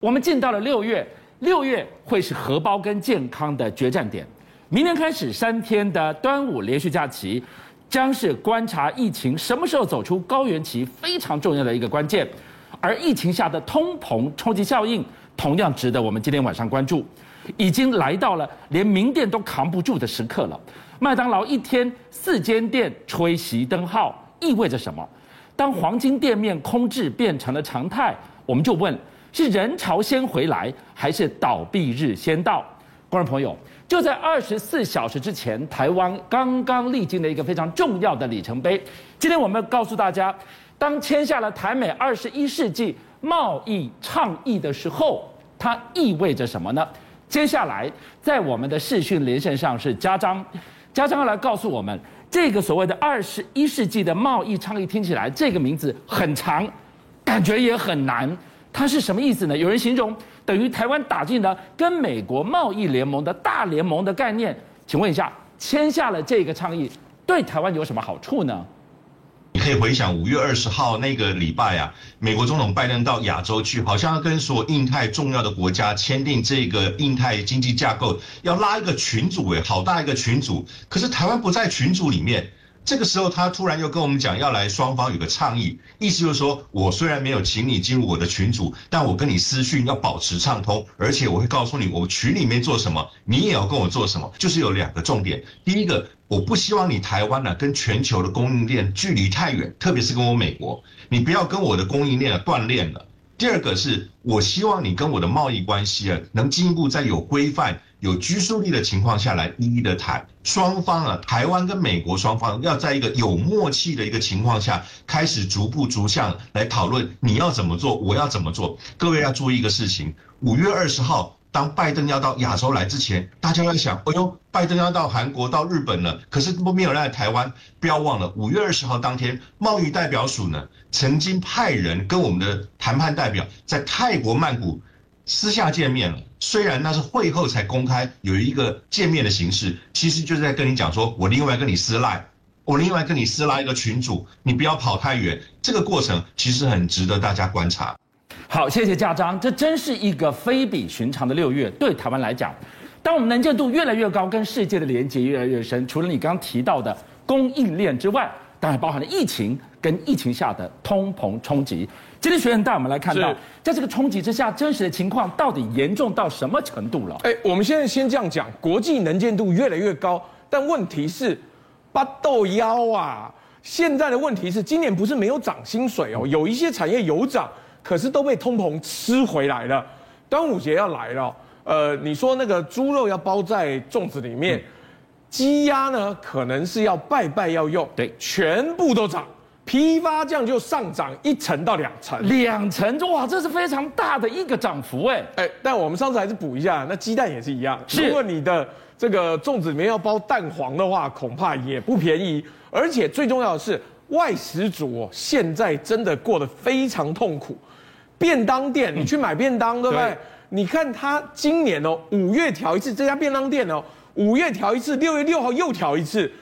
我们进到了六月，六月会是荷包跟健康的决战点。明天开始三天的端午连续假期，将是观察疫情什么时候走出高原期非常重要的一个关键。而疫情下的通膨冲击效应，同样值得我们今天晚上关注。已经来到了连名店都扛不住的时刻了。麦当劳一天四间店吹熄灯号，意味着什么？当黄金店面空置变成了常态，我们就问。是人潮先回来，还是倒闭日先到？观众朋友，就在二十四小时之前，台湾刚刚历经了一个非常重要的里程碑。今天我们告诉大家，当签下了台美二十一世纪贸易倡议的时候，它意味着什么呢？接下来，在我们的视讯连线上是佳璋，佳璋要来告诉我们，这个所谓的二十一世纪的贸易倡议，听起来这个名字很长，感觉也很难。它是什么意思呢？有人形容等于台湾打进了跟美国贸易联盟的大联盟的概念。请问一下，签下了这个倡议，对台湾有什么好处呢？你可以回想五月二十号那个礼拜啊，美国总统拜登到亚洲去，好像要跟所印太重要的国家签订这个印太经济架构，要拉一个群组，诶，好大一个群组。可是台湾不在群组里面。这个时候，他突然又跟我们讲要来双方有个倡议，意思就是说，我虽然没有请你进入我的群组，但我跟你私讯要保持畅通，而且我会告诉你我群里面做什么，你也要跟我做什么。就是有两个重点，第一个，我不希望你台湾呢跟全球的供应链距离太远，特别是跟我美国，你不要跟我的供应链啊断链了。第二个是我希望你跟我的贸易关系啊能进一步再有规范。有拘束力的情况下来一一的谈，双方啊，台湾跟美国双方要在一个有默契的一个情况下，开始逐步逐项来讨论你要怎么做，我要怎么做。各位要注意一个事情，五月二十号，当拜登要到亚洲来之前，大家要想，哎呦，拜登要到韩国、到日本了，可是都没有来台湾。不要忘了，五月二十号当天，贸易代表署呢曾经派人跟我们的谈判代表在泰国曼谷。私下见面了，虽然那是会后才公开有一个见面的形式，其实就是在跟你讲说，我另外跟你私赖，我另外跟你私拉一个群主，你不要跑太远。这个过程其实很值得大家观察。好，谢谢佳璋，这真是一个非比寻常的六月。对台湾来讲，当我们能见度越来越高，跟世界的连接越来越深，除了你刚刚提到的供应链之外，当然包含了疫情跟疫情下的通膨冲击。今天学员带我们来看到，在这个冲击之下，真实的情况到底严重到什么程度了？哎，我们现在先这样讲，国际能见度越来越高，但问题是，八豆腰啊！现在的问题是，今年不是没有涨薪水哦，有一些产业有涨，可是都被通膨吃回来了。端午节要来了，呃，你说那个猪肉要包在粽子里面，鸡鸭呢，可能是要拜拜要用，对，全部都涨。批发酱就上涨一成到两成，两成哇，这是非常大的一个涨幅哎哎，但我们上次还是补一下，那鸡蛋也是一样。是如果你的这个粽子里面要包蛋黄的话，恐怕也不便宜。而且最重要的是，外食族哦，现在真的过得非常痛苦。便当店，你去买便当，嗯、对不对？对你看他今年哦，五月调一次，这家便当店哦，五月调一次，六月六号又调一次，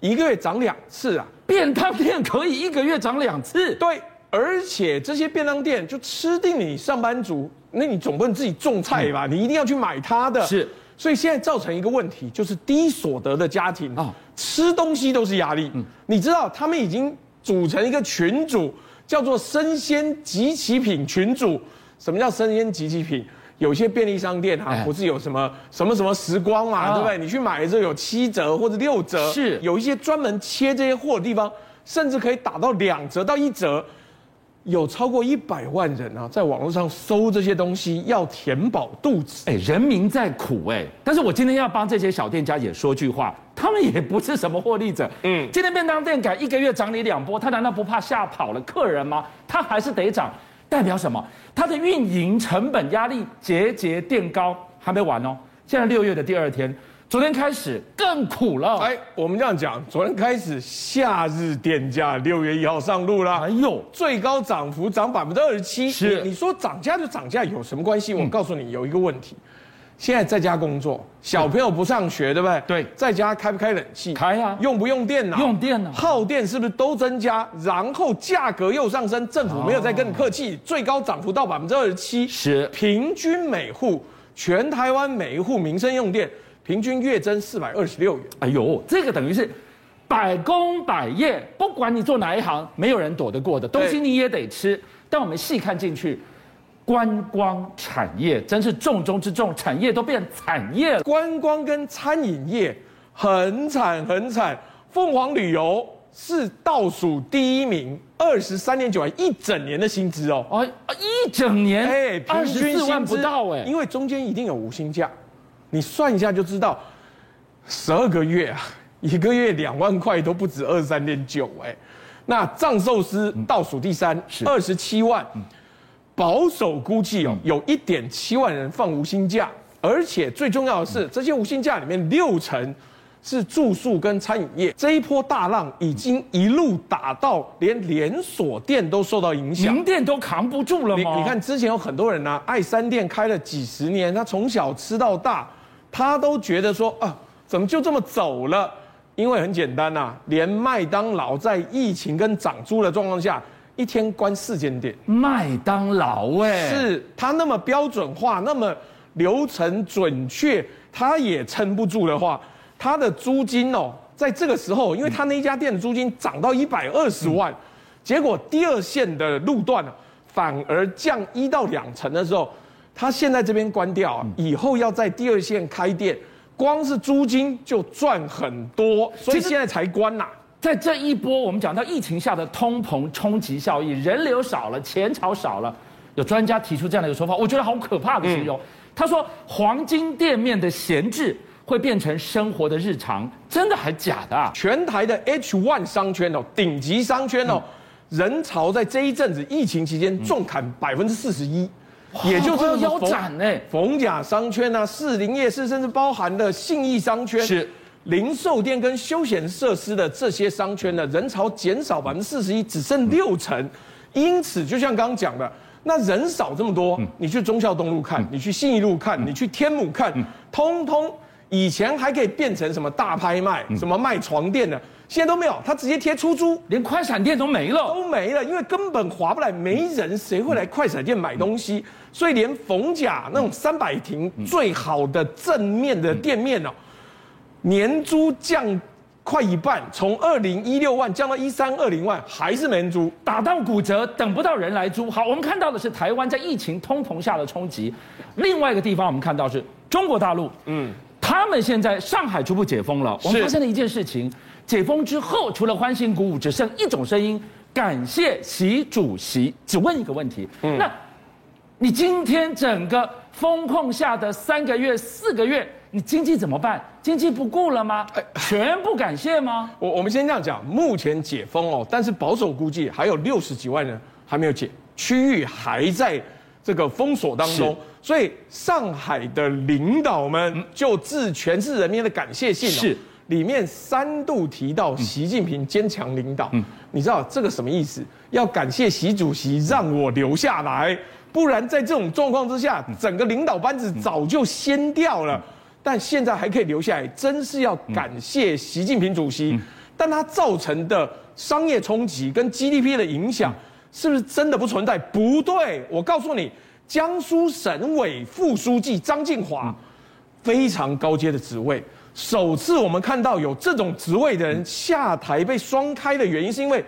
一个月涨两次啊。便当店可以一个月涨两次，对，而且这些便当店就吃定你上班族，那你总不能自己种菜吧？嗯、你一定要去买它的。是，所以现在造成一个问题，就是低所得的家庭啊，吃东西都是压力。嗯，你知道他们已经组成一个群组，叫做生鲜集齐品群组。什么叫生鲜集齐品？有些便利商店哈，不是有什么什么什么时光嘛，对不对？你去买的时候有七折或者六折，是有一些专门切这些货的地方，甚至可以打到两折到一折。有超过一百万人啊，在网络上搜这些东西，要填饱肚子。哎，人民在苦哎，但是我今天要帮这些小店家也说句话，他们也不是什么获利者。嗯，今天便当店改一个月涨你两波，他难道不怕吓跑了客人吗？他还是得涨。代表什么？它的运营成本压力节节垫高，还没完哦。现在六月的第二天，昨天开始更苦了。哎，我们这样讲，昨天开始夏日电价六月一号上路了。哎呦，最高涨幅涨百分之二十七。是，你说涨价就涨价有什么关系？我告诉你，有一个问题，现在在家工作，小朋友不上学，对不对？对，在家开不开冷气？开啊。用不用电脑？用电脑。耗电是不是都增加？然后价格又上升，政府没有再跟你客气，最高涨幅到百分之二十七。是。平均每户，全台湾每一户民生用电，平均月增四百二十六元。哎呦，这个等于是百工百业，不管你做哪一行，没有人躲得过的东西，你也得吃。但我们细看进去。观光产业真是重中之重，产业都变产业了。观光跟餐饮业很惨很惨，凤凰旅游是倒数第一名，二十三点九万一整年的薪资哦，哦，一整年？哎，二十四万不到哎，因为中间一定有无薪假，你算一下就知道，十二个月啊，一个月两万块都不止二十三点九哎，那藏寿司倒数第三，二十七万。嗯保守估计哦，有一点七万人放无薪假，而且最重要的是，这些无薪假里面六成是住宿跟餐饮业。这一波大浪已经一路打到连连锁店都受到影响，名店都扛不住了吗？你你看之前有很多人啊，爱三店开了几十年，他从小吃到大，他都觉得说啊，怎么就这么走了？因为很简单呐、啊，连麦当劳在疫情跟涨租的状况下。一天关四间店，麦当劳哎，是它那么标准化，那么流程准确，它也撑不住的话，它的租金哦，在这个时候，因为它那一家店的租金涨到一百二十万，结果第二线的路段反而降一到两成的时候，它现在这边关掉，以后要在第二线开店，光是租金就赚很多，所以现在才关呐。在这一波，我们讲到疫情下的通膨冲击效应，人流少了，钱潮少了，有专家提出这样的一个说法，我觉得好可怕的形容。他说，黄金店面的闲置会变成生活的日常，真的还假的啊？全台的 H One 商圈哦，顶级商圈哦，人潮在这一阵子疫情期间重砍百分之四十一，也就是腰斩哎，逢甲商圈啊，士林夜市，甚至包含的信义商圈是。零售店跟休闲设施的这些商圈呢，人潮减少百分之四十一，只剩六成。因此，就像刚刚讲的，那人少这么多，你去忠孝东路看，你去信义路看，你去天母看，通通以前还可以变成什么大拍卖，什么卖床垫的，现在都没有，他直接贴出租，连快闪店都没了，都没了，因为根本划不来，没人，谁会来快闪店买东西？所以连逢甲那种三百坪最好的正面的店面哦。年租降快一半，从二零一六万降到一三二零万，还是没人租，打到骨折，等不到人来租。好，我们看到的是台湾在疫情通膨下的冲击。另外一个地方，我们看到是中国大陆，嗯，他们现在上海逐步解封了。我们发现了一件事情：解封之后，除了欢欣鼓舞，只剩一种声音，感谢习主席。只问一个问题：嗯，那你今天整个风控下的三个月、四个月？你经济怎么办？经济不顾了吗？全部感谢吗？我我们先这样讲，目前解封哦，但是保守估计还有六十几万人还没有解，区域还在这个封锁当中，所以上海的领导们就致全市人民的感谢信，是。里面三度提到习近平坚强领导，你知道这个什么意思？要感谢习主席让我留下来，不然在这种状况之下，整个领导班子早就掀掉了。但现在还可以留下来，真是要感谢习近平主席。但他造成的商业冲击跟 GDP 的影响，是不是真的不存在？不对，我告诉你，江苏省委副书记张敬华，非常高阶的职位，首次我们看到有这种职位的人下台被双开的原因，是因为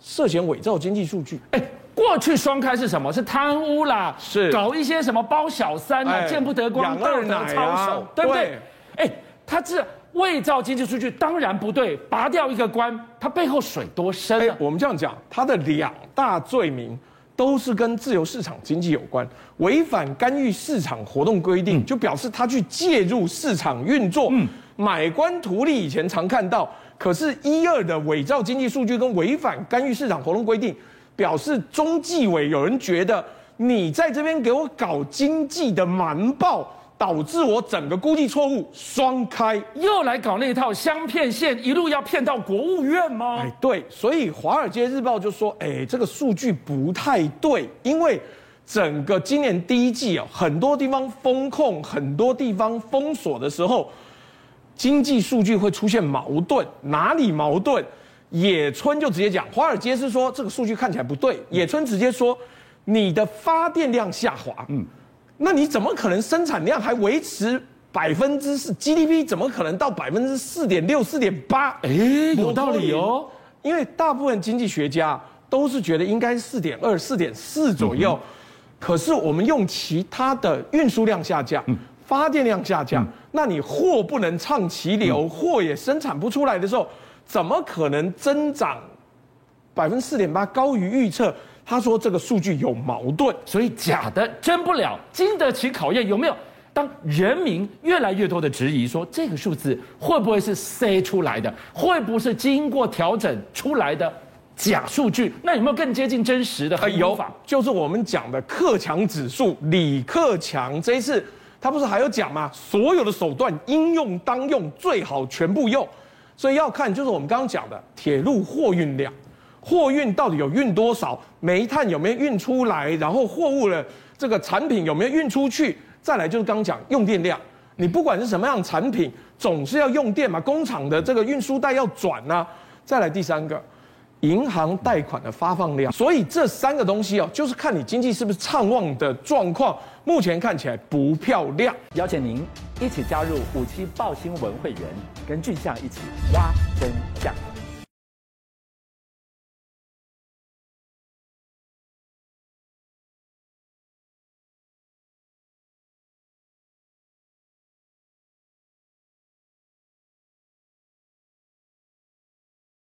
涉嫌伪造经济数据。哎。过去双开是什么？是贪污啦，是搞一些什么包小三啊，哎、见不得光、道德操守，对不对？哎，他这伪造经济数据当然不对，拔掉一个官，他背后水多深啊？我们这样讲，他的两大罪名都是跟自由市场经济有关，违反干预市场活动规定，嗯、就表示他去介入市场运作，嗯、买官图利。以前常看到，可是一二的伪造经济数据跟违反干预市场活动规定。表示中纪委有人觉得你在这边给我搞经济的瞒报，导致我整个估计错误，双开又来搞那一套相骗线，一路要骗到国务院吗？哎，对，所以《华尔街日报》就说，哎，这个数据不太对，因为整个今年第一季哦，很多地方封控，很多地方封锁的时候，经济数据会出现矛盾。哪里矛盾？野村就直接讲，华尔街是说这个数据看起来不对，野村直接说你的发电量下滑，嗯，那你怎么可能生产量还维持百分之四？GDP 怎么可能到百分之四点六、四点八？哎，有道理哦，因为大部分经济学家都是觉得应该四点二、四点四左右，嗯、可是我们用其他的运输量下降，嗯、发电量下降，嗯、那你货不能畅其流，嗯、货也生产不出来的时候。怎么可能增长百分之四点八高于预测？他说这个数据有矛盾，所以假的真不了，经得起考验。有没有？当人民越来越多的质疑说这个数字会不会是塞出来的，会不会是经过调整出来的假数据？那有没有更接近真实的方法？有，就是我们讲的克强指数，李克强这一次他不是还有讲吗？所有的手段应用当用，最好全部用。所以要看，就是我们刚刚讲的铁路货运量，货运到底有运多少，煤炭有没有运出来，然后货物的这个产品有没有运出去，再来就是刚刚讲用电量，你不管是什么样产品，总是要用电嘛，工厂的这个运输带要转呐，再来第三个，银行贷款的发放量，所以这三个东西哦，就是看你经济是不是畅旺的状况，目前看起来不漂亮，邀请您。一起加入五七报新闻会员，跟俊相一起挖真相。